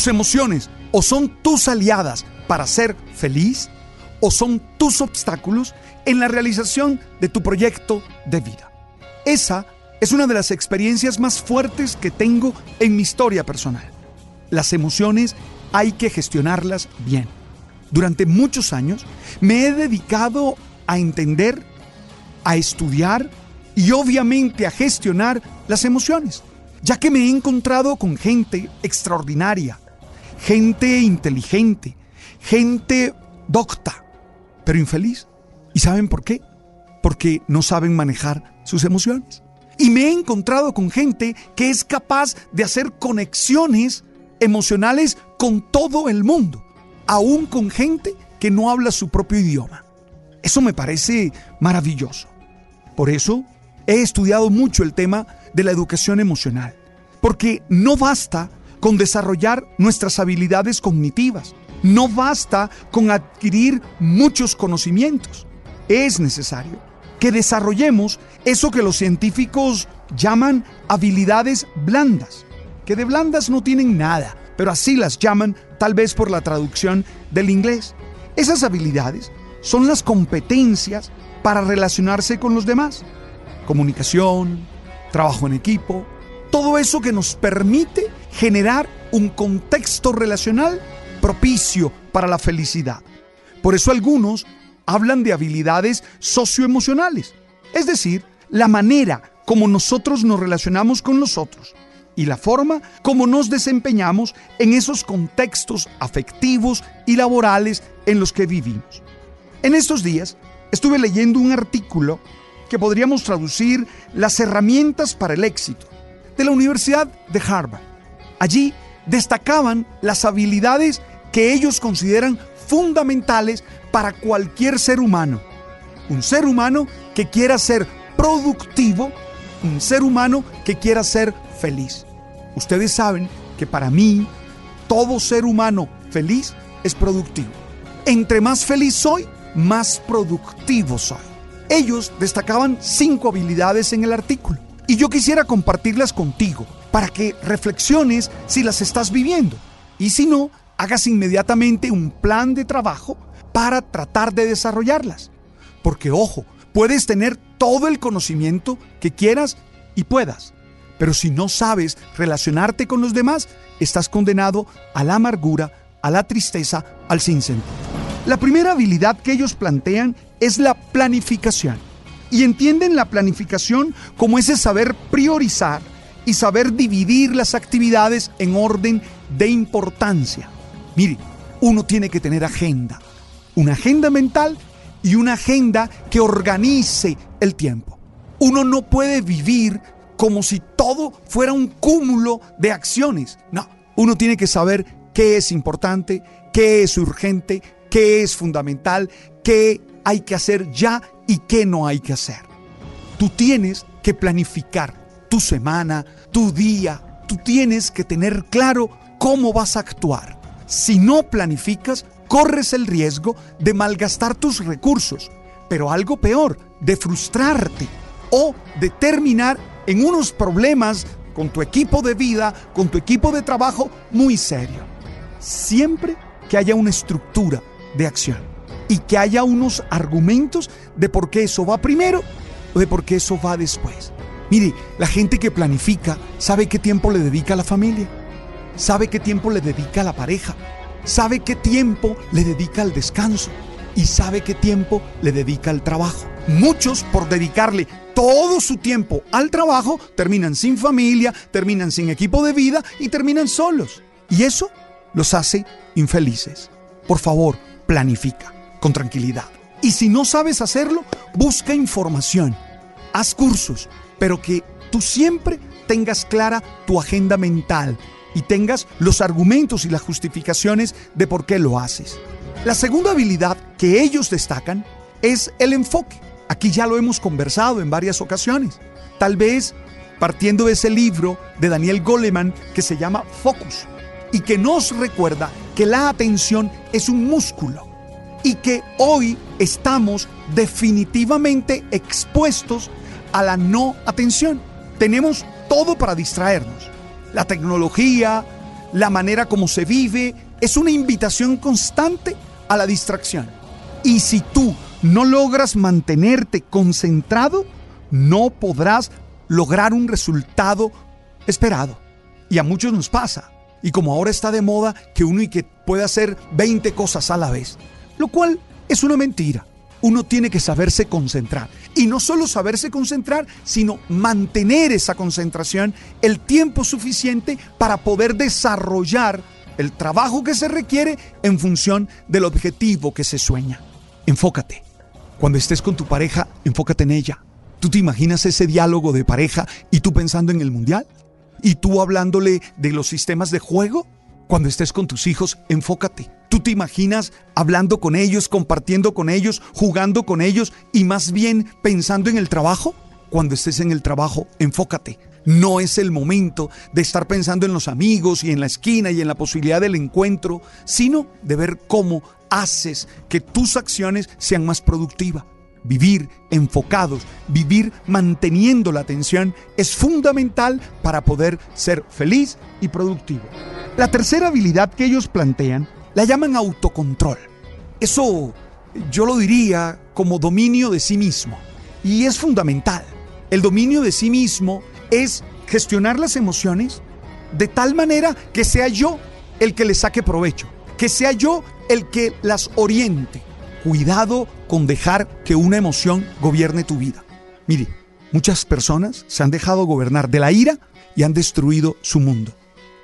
Tus emociones o son tus aliadas para ser feliz o son tus obstáculos en la realización de tu proyecto de vida. Esa es una de las experiencias más fuertes que tengo en mi historia personal. Las emociones hay que gestionarlas bien. Durante muchos años me he dedicado a entender, a estudiar y obviamente a gestionar las emociones ya que me he encontrado con gente extraordinaria, gente inteligente, gente docta, pero infeliz. ¿Y saben por qué? Porque no saben manejar sus emociones. Y me he encontrado con gente que es capaz de hacer conexiones emocionales con todo el mundo, aún con gente que no habla su propio idioma. Eso me parece maravilloso. Por eso he estudiado mucho el tema de la educación emocional, porque no basta con desarrollar nuestras habilidades cognitivas, no basta con adquirir muchos conocimientos, es necesario que desarrollemos eso que los científicos llaman habilidades blandas, que de blandas no tienen nada, pero así las llaman tal vez por la traducción del inglés. Esas habilidades son las competencias para relacionarse con los demás. Comunicación, trabajo en equipo, todo eso que nos permite generar un contexto relacional propicio para la felicidad. Por eso algunos hablan de habilidades socioemocionales, es decir, la manera como nosotros nos relacionamos con los otros y la forma como nos desempeñamos en esos contextos afectivos y laborales en los que vivimos. En estos días estuve leyendo un artículo que podríamos traducir las herramientas para el éxito de la Universidad de Harvard. Allí destacaban las habilidades que ellos consideran fundamentales para cualquier ser humano. Un ser humano que quiera ser productivo, un ser humano que quiera ser feliz. Ustedes saben que para mí todo ser humano feliz es productivo. Entre más feliz soy, más productivo soy. Ellos destacaban cinco habilidades en el artículo y yo quisiera compartirlas contigo para que reflexiones si las estás viviendo y si no, hagas inmediatamente un plan de trabajo para tratar de desarrollarlas. Porque ojo, puedes tener todo el conocimiento que quieras y puedas, pero si no sabes relacionarte con los demás, estás condenado a la amargura, a la tristeza, al sinsentido. La primera habilidad que ellos plantean es la planificación. Y entienden la planificación como ese saber priorizar y saber dividir las actividades en orden de importancia. Mire, uno tiene que tener agenda, una agenda mental y una agenda que organice el tiempo. Uno no puede vivir como si todo fuera un cúmulo de acciones. No, uno tiene que saber qué es importante, qué es urgente, qué es fundamental, qué hay que hacer ya y qué no hay que hacer. Tú tienes que planificar tu semana, tu día. Tú tienes que tener claro cómo vas a actuar. Si no planificas, corres el riesgo de malgastar tus recursos, pero algo peor, de frustrarte o de terminar en unos problemas con tu equipo de vida, con tu equipo de trabajo muy serio. Siempre que haya una estructura de acción y que haya unos argumentos de por qué eso va primero o de por qué eso va después. Mire, la gente que planifica sabe qué tiempo le dedica a la familia, sabe qué tiempo le dedica a la pareja, sabe qué tiempo le dedica al descanso y sabe qué tiempo le dedica al trabajo. Muchos por dedicarle todo su tiempo al trabajo terminan sin familia, terminan sin equipo de vida y terminan solos. Y eso los hace infelices. Por favor, planifica con tranquilidad. Y si no sabes hacerlo, busca información, haz cursos, pero que tú siempre tengas clara tu agenda mental y tengas los argumentos y las justificaciones de por qué lo haces. La segunda habilidad que ellos destacan es el enfoque. Aquí ya lo hemos conversado en varias ocasiones. Tal vez partiendo de ese libro de Daniel Goleman que se llama Focus y que nos recuerda que la atención es un músculo y que hoy estamos definitivamente expuestos a la no atención. Tenemos todo para distraernos. La tecnología, la manera como se vive, es una invitación constante a la distracción. Y si tú no logras mantenerte concentrado, no podrás lograr un resultado esperado. Y a muchos nos pasa. Y como ahora está de moda que uno y que puede hacer 20 cosas a la vez, lo cual es una mentira. Uno tiene que saberse concentrar. Y no solo saberse concentrar, sino mantener esa concentración el tiempo suficiente para poder desarrollar el trabajo que se requiere en función del objetivo que se sueña. Enfócate. Cuando estés con tu pareja, enfócate en ella. ¿Tú te imaginas ese diálogo de pareja y tú pensando en el mundial? ¿Y tú hablándole de los sistemas de juego? Cuando estés con tus hijos, enfócate. ¿Tú te imaginas hablando con ellos, compartiendo con ellos, jugando con ellos y más bien pensando en el trabajo? Cuando estés en el trabajo, enfócate. No es el momento de estar pensando en los amigos y en la esquina y en la posibilidad del encuentro, sino de ver cómo haces que tus acciones sean más productivas. Vivir enfocados, vivir manteniendo la atención es fundamental para poder ser feliz y productivo. La tercera habilidad que ellos plantean la llaman autocontrol. Eso yo lo diría como dominio de sí mismo. Y es fundamental. El dominio de sí mismo es gestionar las emociones de tal manera que sea yo el que le saque provecho, que sea yo el que las oriente. Cuidado con dejar que una emoción gobierne tu vida. Mire, muchas personas se han dejado gobernar de la ira y han destruido su mundo.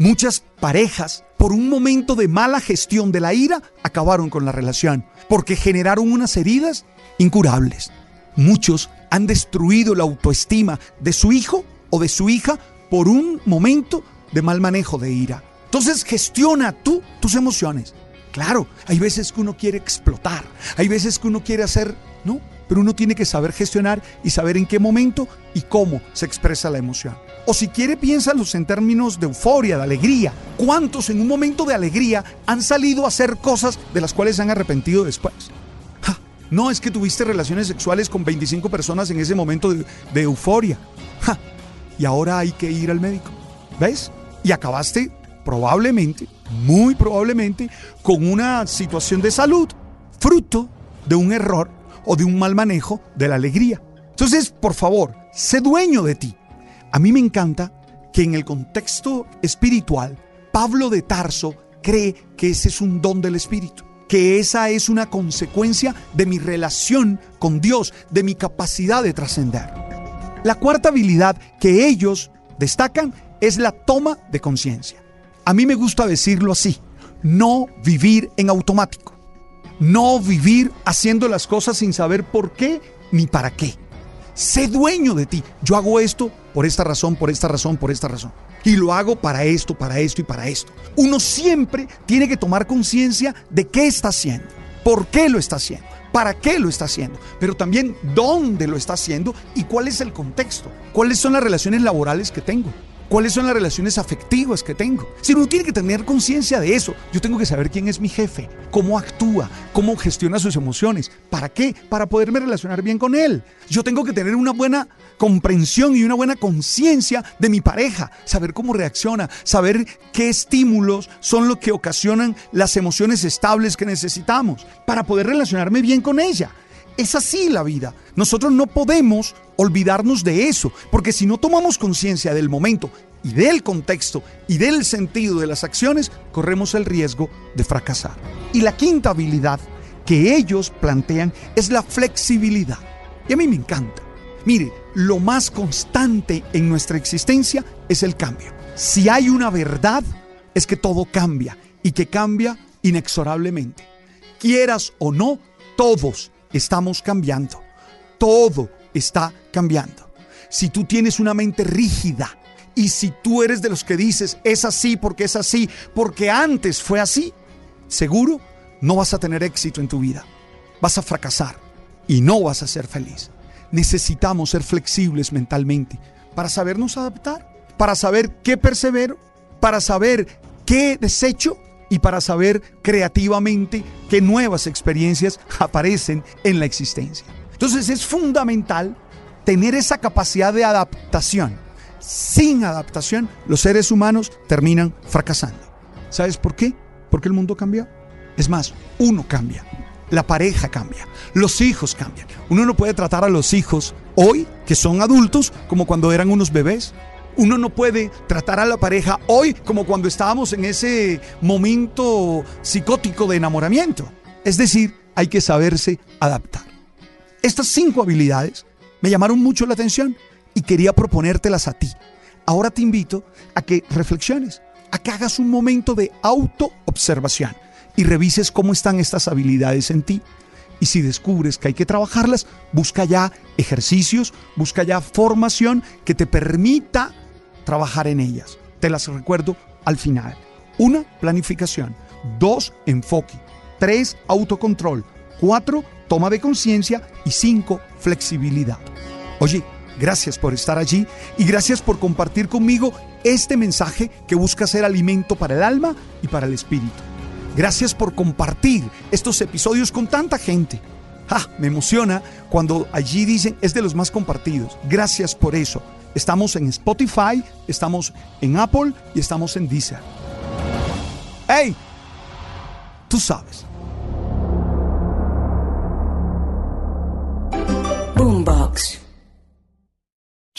Muchas parejas, por un momento de mala gestión de la ira, acabaron con la relación, porque generaron unas heridas incurables. Muchos han destruido la autoestima de su hijo o de su hija por un momento de mal manejo de ira. Entonces gestiona tú tus emociones. Claro, hay veces que uno quiere explotar, hay veces que uno quiere hacer, ¿no? Pero uno tiene que saber gestionar y saber en qué momento y cómo se expresa la emoción. O si quiere, piénsalos en términos de euforia, de alegría. ¿Cuántos en un momento de alegría han salido a hacer cosas de las cuales se han arrepentido después? no es que tuviste relaciones sexuales con 25 personas en ese momento de, euforia. y ahora hay que ir al médico. ¿Ves? Y acabaste probablemente, muy probablemente, con una situación de salud fruto de un error o de un mal manejo de la alegría. Entonces, por favor, sé dueño de ti. A mí me encanta que en el contexto espiritual, Pablo de Tarso cree que ese es un don del Espíritu, que esa es una consecuencia de mi relación con Dios, de mi capacidad de trascender. La cuarta habilidad que ellos destacan es la toma de conciencia. A mí me gusta decirlo así, no vivir en automático, no vivir haciendo las cosas sin saber por qué ni para qué. Sé dueño de ti. Yo hago esto por esta razón, por esta razón, por esta razón. Y lo hago para esto, para esto y para esto. Uno siempre tiene que tomar conciencia de qué está haciendo, por qué lo está haciendo, para qué lo está haciendo, pero también dónde lo está haciendo y cuál es el contexto, cuáles son las relaciones laborales que tengo, cuáles son las relaciones afectivas que tengo. Si uno tiene que tener conciencia de eso, yo tengo que saber quién es mi jefe, cómo actúa, cómo gestiona sus emociones. ¿Para qué? Para poderme relacionar bien con él. Yo tengo que tener una buena comprensión y una buena conciencia de mi pareja, saber cómo reacciona, saber qué estímulos son los que ocasionan las emociones estables que necesitamos para poder relacionarme bien con ella. Es así la vida. Nosotros no podemos olvidarnos de eso, porque si no tomamos conciencia del momento y del contexto y del sentido de las acciones, corremos el riesgo de fracasar. Y la quinta habilidad que ellos plantean es la flexibilidad. Y a mí me encanta. Mire, lo más constante en nuestra existencia es el cambio. Si hay una verdad, es que todo cambia y que cambia inexorablemente. Quieras o no, todos estamos cambiando. Todo está cambiando. Si tú tienes una mente rígida y si tú eres de los que dices es así porque es así, porque antes fue así, seguro no vas a tener éxito en tu vida. Vas a fracasar y no vas a ser feliz. Necesitamos ser flexibles mentalmente para sabernos adaptar, para saber qué persevero, para saber qué desecho y para saber creativamente qué nuevas experiencias aparecen en la existencia. Entonces es fundamental tener esa capacidad de adaptación. Sin adaptación, los seres humanos terminan fracasando. ¿Sabes por qué? Porque el mundo cambió. Es más, uno cambia, la pareja cambia, los hijos cambian. Uno no puede tratar a los hijos hoy, que son adultos, como cuando eran unos bebés. Uno no puede tratar a la pareja hoy como cuando estábamos en ese momento psicótico de enamoramiento. Es decir, hay que saberse adaptar. Estas cinco habilidades me llamaron mucho la atención y quería proponértelas a ti. Ahora te invito a que reflexiones, a que hagas un momento de autoobservación y revises cómo están estas habilidades en ti. Y si descubres que hay que trabajarlas, busca ya ejercicios, busca ya formación que te permita trabajar en ellas. Te las recuerdo al final. Una, planificación. Dos, enfoque. Tres, autocontrol. Cuatro, toma de conciencia. Y cinco, flexibilidad. Oye, gracias por estar allí y gracias por compartir conmigo este mensaje que busca ser alimento para el alma y para el espíritu. Gracias por compartir estos episodios con tanta gente. Ah, me emociona cuando allí dicen es de los más compartidos. Gracias por eso. Estamos en Spotify, estamos en Apple y estamos en Deezer. ¡Hey! Tú sabes. Boombox.